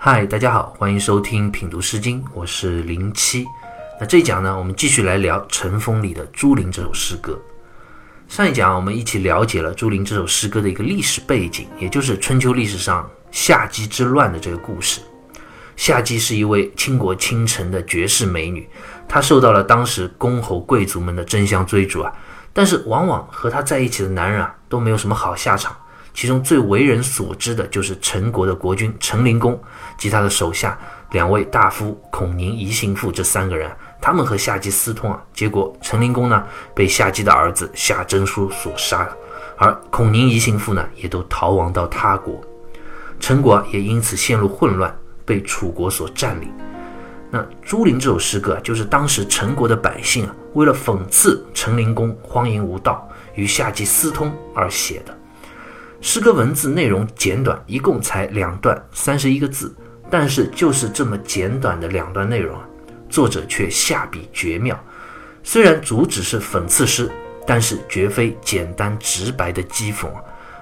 嗨，大家好，欢迎收听品读诗经，我是零七。那这一讲呢，我们继续来聊《尘封》里的《朱陵》这首诗歌。上一讲我们一起了解了《朱陵》这首诗歌的一个历史背景，也就是春秋历史上夏姬之乱的这个故事。夏姬是一位倾国倾城的绝世美女，她受到了当时公侯贵族们的争相追逐啊，但是往往和她在一起的男人啊都没有什么好下场。其中最为人所知的就是陈国的国君陈灵公及他的手下两位大夫孔宁、宜兴父这三个人，他们和夏姬私通啊，结果陈灵公呢被夏姬的儿子夏征书所杀了，而孔宁、宜兴父呢也都逃亡到他国，陈国也因此陷入混乱，被楚国所占领。那《朱陵》这首诗歌，就是当时陈国的百姓啊，为了讽刺陈灵公荒淫无道，与夏姬私通而写的。诗歌文字内容简短，一共才两段三十一个字，但是就是这么简短的两段内容啊，作者却下笔绝妙。虽然主旨是讽刺诗，但是绝非简单直白的讥讽，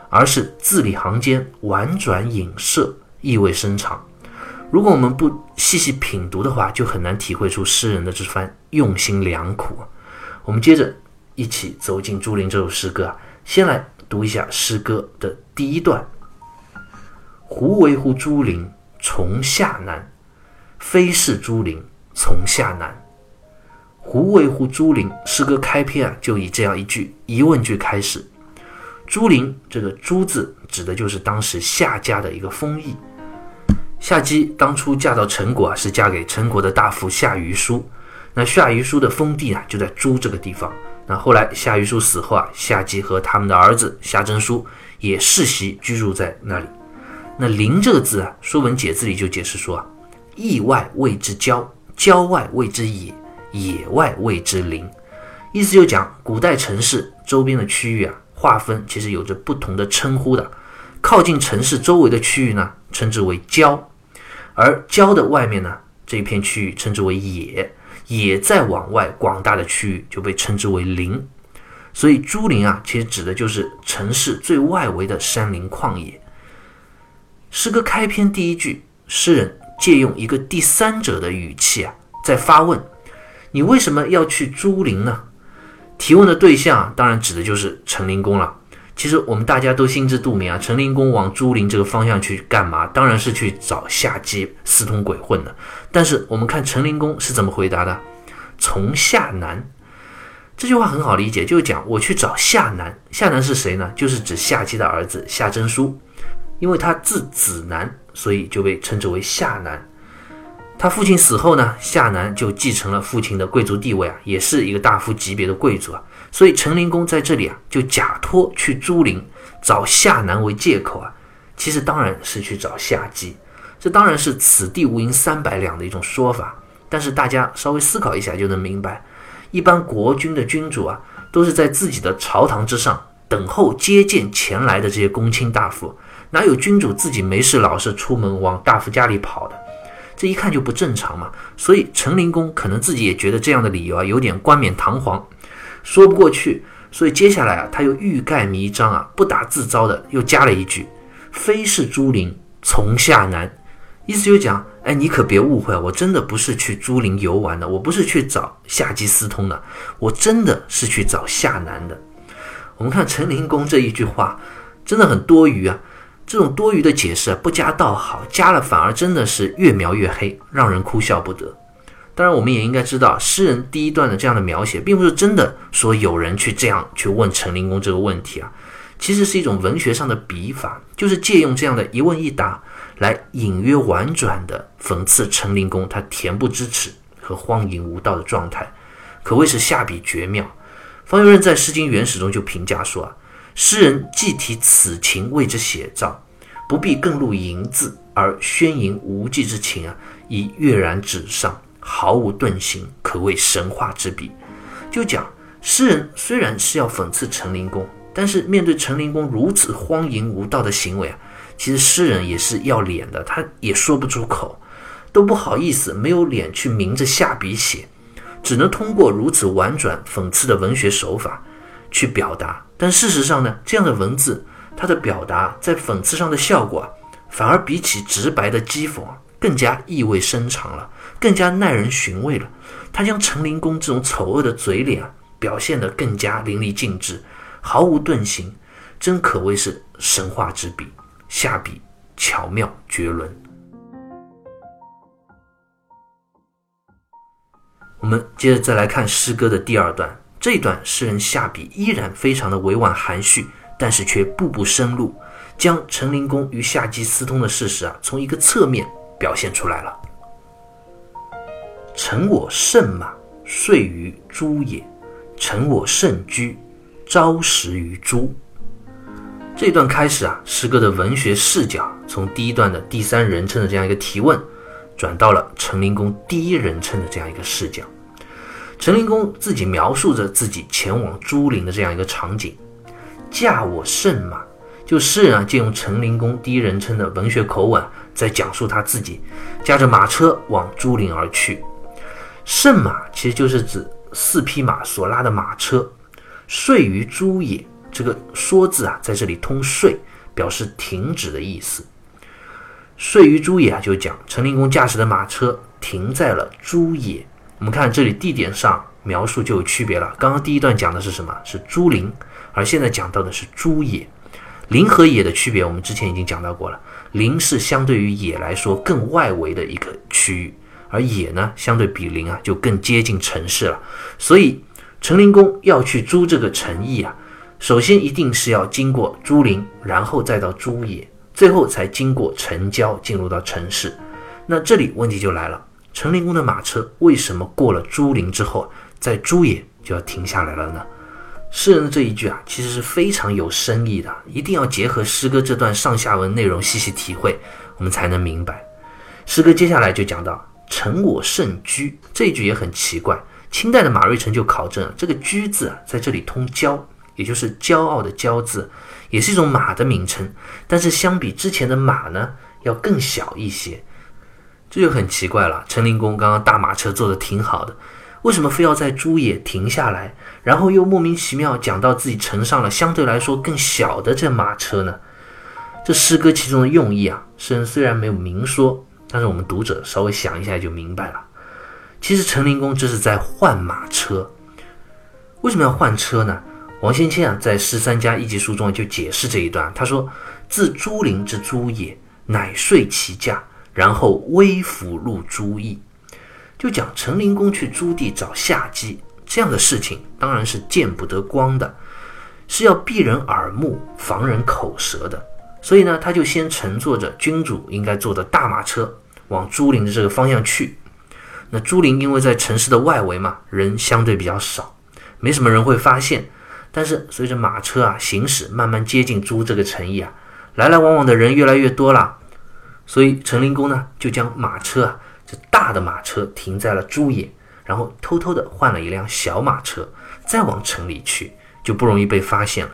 而是字里行间婉转隐射，意味深长。如果我们不细细品读的话，就很难体会出诗人的这番用心良苦。我们接着一起走进《朱琳》这首诗歌啊，先来。读一下诗歌的第一段：“胡为乎朱陵，从夏南。非是朱陵，从夏南。胡为乎朱陵？”诗歌开篇啊，就以这样一句疑问句开始。朱陵这个“朱”字，指的就是当时夏家的一个封邑。夏姬当初嫁到陈国啊，是嫁给陈国的大夫夏虞书。那夏虞书的封地啊，就在朱这个地方。那后来夏禹叔死后啊，夏姬和他们的儿子夏真书也世袭居住在那里。那“陵”这个字啊，《说文解字》里就解释说啊，邑外谓之郊，郊外谓之野，野外谓之陵。意思就讲古代城市周边的区域啊，划分其实有着不同的称呼的。靠近城市周围的区域呢，称之为郊；而郊的外面呢，这一片区域称之为野。也在往外广大的区域就被称之为林，所以朱林啊，其实指的就是城市最外围的山林旷野。诗歌开篇第一句，诗人借用一个第三者的语气啊，在发问：你为什么要去朱林呢？提问的对象当然指的就是陈灵公了。其实我们大家都心知肚明啊，陈灵公往朱陵这个方向去干嘛？当然是去找夏姬私通鬼混的。但是我们看陈灵公是怎么回答的：“从夏南。”这句话很好理解，就是讲我去找夏南。夏南是谁呢？就是指夏姬的儿子夏真书，因为他字子南，所以就被称之为夏南。他父亲死后呢，夏南就继承了父亲的贵族地位啊，也是一个大夫级别的贵族啊。所以陈灵公在这里啊，就假托去朱陵找夏南为借口啊，其实当然是去找夏姬，这当然是此地无银三百两的一种说法。但是大家稍微思考一下就能明白，一般国君的君主啊，都是在自己的朝堂之上等候接见前来的这些公卿大夫，哪有君主自己没事老是出门往大夫家里跑的？这一看就不正常嘛。所以陈灵公可能自己也觉得这样的理由啊，有点冠冕堂皇。说不过去，所以接下来啊，他又欲盖弥彰啊，不打自招的又加了一句：“非是朱陵，从夏南。”意思就讲，哎，你可别误会，我真的不是去朱陵游玩的，我不是去找夏姬私通的，我真的是去找夏南的。我们看陈灵公这一句话，真的很多余啊，这种多余的解释不加倒好，加了反而真的是越描越黑，让人哭笑不得。当然，我们也应该知道，诗人第一段的这样的描写，并不是真的说有人去这样去问陈灵公这个问题啊，其实是一种文学上的笔法，就是借用这样的一问一答，来隐约婉转的讽刺陈灵公他恬不知耻和荒淫无道的状态，可谓是下笔绝妙。方佑任在《诗经原始》中就评价说啊，诗人既提此情为之写照，不必更入淫字，而宣淫无忌之情啊，已跃然纸上。毫无遁形，可谓神话之笔。就讲诗人虽然是要讽刺陈灵公，但是面对陈灵公如此荒淫无道的行为啊，其实诗人也是要脸的，他也说不出口，都不好意思，没有脸去明着下笔写，只能通过如此婉转讽刺的文学手法去表达。但事实上呢，这样的文字，它的表达在讽刺上的效果啊，反而比起直白的讥讽，更加意味深长了，更加耐人寻味了。他将陈灵公这种丑恶的嘴脸啊，表现得更加淋漓尽致，毫无遁形，真可谓是神话之笔，下笔巧妙绝伦。我们接着再来看诗歌的第二段，这一段诗人下笔依然非常的委婉含蓄，但是却步步深入，将陈灵公与夏姬私通的事实啊，从一个侧面表现出来了。乘我甚马，睡于猪也；乘我甚居，朝食于猪。这段开始啊，诗歌的文学视角从第一段的第三人称的这样一个提问，转到了陈灵公第一人称的这样一个视角。陈灵公自己描述着自己前往朱陵的这样一个场景，驾我甚马，就诗人啊借用陈灵公第一人称的文学口吻，在讲述他自己驾着马车往朱陵而去。圣马其实就是指四匹马所拉的马车。睡于朱也，这个说字啊在这里通睡，表示停止的意思。睡于朱也啊，就讲陈灵公驾驶的马车停在了朱也。我们看这里地点上描述就有区别了。刚刚第一段讲的是什么？是朱陵，而现在讲到的是朱也。林和野的区别，我们之前已经讲到过了。林是相对于野来说更外围的一个区域，而野呢，相对比林啊就更接近城市了。所以陈灵公要去朱这个城邑啊，首先一定是要经过朱陵，然后再到朱野，最后才经过城郊进入到城市。那这里问题就来了。陈灵公的马车为什么过了朱陵之后，在朱野就要停下来了呢？诗人的这一句啊，其实是非常有深意的，一定要结合诗歌这段上下文内容细细体会，我们才能明白。诗歌接下来就讲到“乘我甚居”这一句也很奇怪。清代的马瑞辰就考证，这个“居”字啊，在这里通骄，也就是骄傲的“骄”字，也是一种马的名称，但是相比之前的马呢，要更小一些。这就很奇怪了。陈灵公刚刚大马车坐的挺好的，为什么非要在朱野停下来，然后又莫名其妙讲到自己乘上了相对来说更小的这马车呢？这诗歌其中的用意啊，诗人虽然没有明说，但是我们读者稍微想一下就明白了。其实陈灵公这是在换马车。为什么要换车呢？王先谦啊在《十三家一集书》中就解释这一段，他说：“自朱陵之朱野，乃睡其驾。”然后微服入朱邑，就讲陈灵公去朱棣找夏姬这样的事情，当然是见不得光的，是要避人耳目、防人口舌的。所以呢，他就先乘坐着君主应该坐的大马车往朱陵的这个方向去。那朱陵因为在城市的外围嘛，人相对比较少，没什么人会发现。但是随着马车啊行驶，慢慢接近朱这个城邑啊，来来往往的人越来越多了。所以陈灵公呢，就将马车啊，这大的马车停在了朱野，然后偷偷的换了一辆小马车，再往城里去，就不容易被发现了。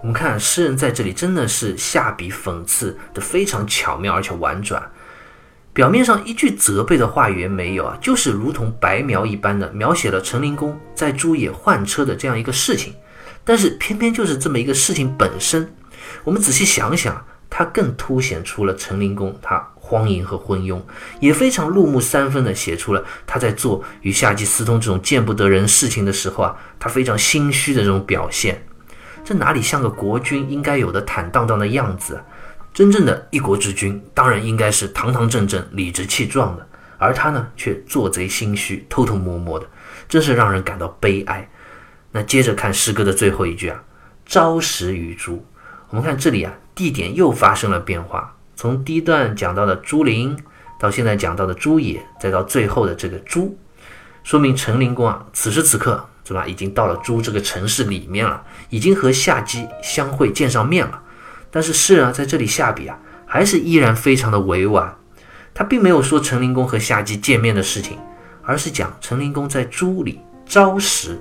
我们看诗人在这里真的是下笔讽刺的非常巧妙而且婉转，表面上一句责备的话语也没有啊，就是如同白描一般的描写了陈灵公在朱野换车的这样一个事情。但是偏偏就是这么一个事情本身，我们仔细想想。他更凸显出了陈灵公他荒淫和昏庸，也非常入木三分的写出了他在做与夏姬私通这种见不得人事情的时候啊，他非常心虚的这种表现。这哪里像个国君应该有的坦荡荡的样子？啊真正的一国之君当然应该是堂堂正正、理直气壮的，而他呢却做贼心虚、偷偷摸摸的，真是让人感到悲哀。那接着看诗歌的最后一句啊，“朝食于猪”，我们看这里啊。地点又发生了变化，从第一段讲到的朱陵，到现在讲到的朱野，再到最后的这个朱，说明陈灵公啊，此时此刻是吧，已经到了朱这个城市里面了，已经和夏姬相会见上面了。但是诗人啊在这里下笔啊，还是依然非常的委婉，他并没有说陈灵公和夏姬见面的事情，而是讲陈灵公在朱里朝食。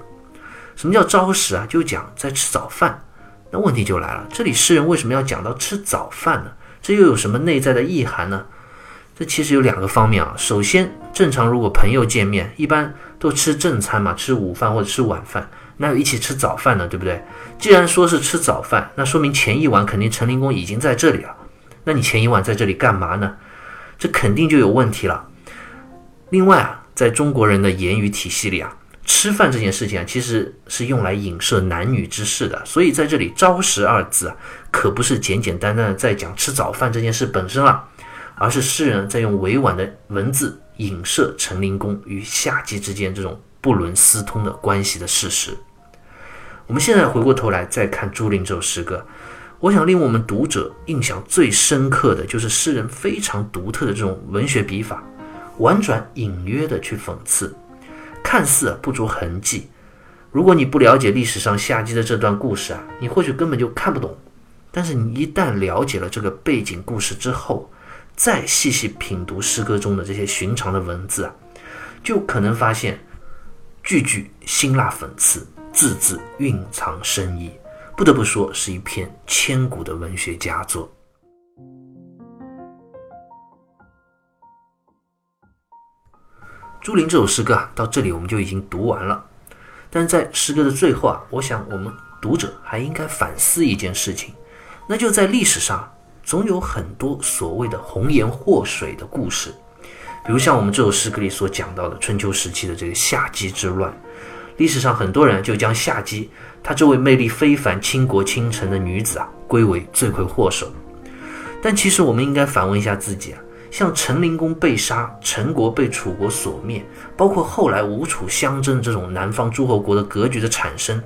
什么叫朝食啊？就讲在吃早饭。那问题就来了，这里诗人为什么要讲到吃早饭呢？这又有什么内在的意涵呢？这其实有两个方面啊。首先，正常如果朋友见面，一般都吃正餐嘛，吃午饭或者吃晚饭，哪有一起吃早饭呢？对不对？既然说是吃早饭，那说明前一晚肯定陈灵公已经在这里了。那你前一晚在这里干嘛呢？这肯定就有问题了。另外啊，在中国人的言语体系里啊，吃饭这件事情啊，其实是用来影射男女之事的。所以在这里“朝食”二字啊，可不是简简单单的在讲吃早饭这件事本身了，而是诗人在用委婉的文字影射陈灵公与夏姬之间这种不伦私通的关系的事实。我们现在回过头来再看朱陵这首诗歌，我想令我们读者印象最深刻的就是诗人非常独特的这种文学笔法，婉转隐约的去讽刺，看似不着痕迹。如果你不了解历史上夏姬的这段故事啊，你或许根本就看不懂。但是你一旦了解了这个背景故事之后，再细细品读诗歌中的这些寻常的文字啊，就可能发现句句辛辣讽刺。字字蕴藏深意，不得不说是一篇千古的文学佳作。朱琳这首诗歌啊，到这里我们就已经读完了。但在诗歌的最后啊，我想我们读者还应该反思一件事情，那就在历史上总有很多所谓的红颜祸水的故事，比如像我们这首诗歌里所讲到的春秋时期的这个夏姬之乱。历史上很多人就将夏姬，她这位魅力非凡、倾国倾城的女子啊，归为罪魁祸首。但其实我们应该反问一下自己啊，像陈灵公被杀、陈国被楚国所灭，包括后来吴楚相争这种南方诸侯国的格局的产生，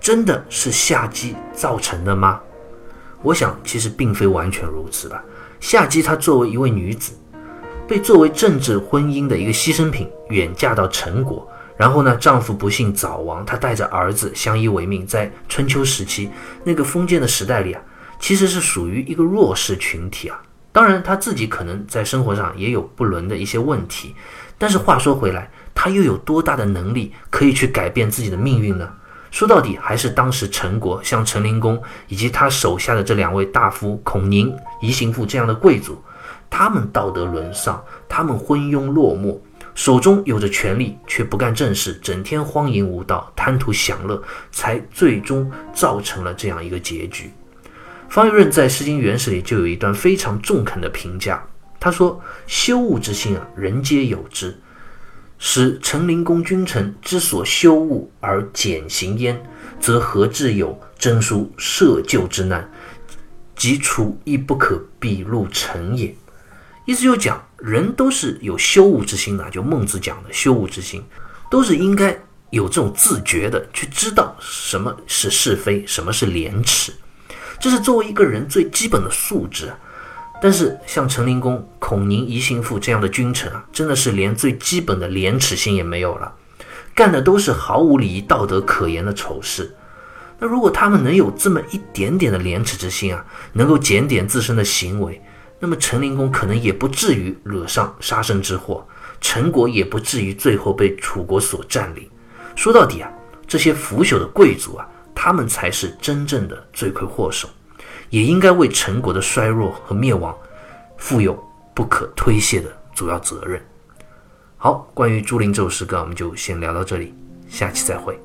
真的是夏姬造成的吗？我想其实并非完全如此吧。夏姬她作为一位女子，被作为政治婚姻的一个牺牲品远嫁到陈国。然后呢，丈夫不幸早亡，她带着儿子相依为命。在春秋时期那个封建的时代里啊，其实是属于一个弱势群体啊。当然，他自己可能在生活上也有不伦的一些问题，但是话说回来，他又有多大的能力可以去改变自己的命运呢？说到底，还是当时陈国像陈灵公以及他手下的这两位大夫孔宁、宜行父这样的贵族，他们道德沦丧，他们昏庸落寞。手中有着权力，却不干正事，整天荒淫无道，贪图享乐，才最终造成了这样一个结局。方玉润在《诗经原始》里就有一段非常中肯的评价，他说：“羞恶之心啊，人皆有之。使陈灵公君臣之所羞恶而减刑焉，则何至有征书赦救之难？即除亦不可笔录成也。”意思就讲。人都是有羞恶之心的，就孟子讲的羞恶之心，都是应该有这种自觉的，去知道什么是是非，什么是廉耻，这是作为一个人最基本的素质。但是像陈灵公、孔宁、宜行父这样的君臣啊，真的是连最基本的廉耻心也没有了，干的都是毫无礼仪道德可言的丑事。那如果他们能有这么一点点的廉耻之心啊，能够检点自身的行为。那么陈灵公可能也不至于惹上杀身之祸，陈国也不至于最后被楚国所占领。说到底啊，这些腐朽的贵族啊，他们才是真正的罪魁祸首，也应该为陈国的衰弱和灭亡负有不可推卸的主要责任。好，关于朱林这首诗歌，我们就先聊到这里，下期再会。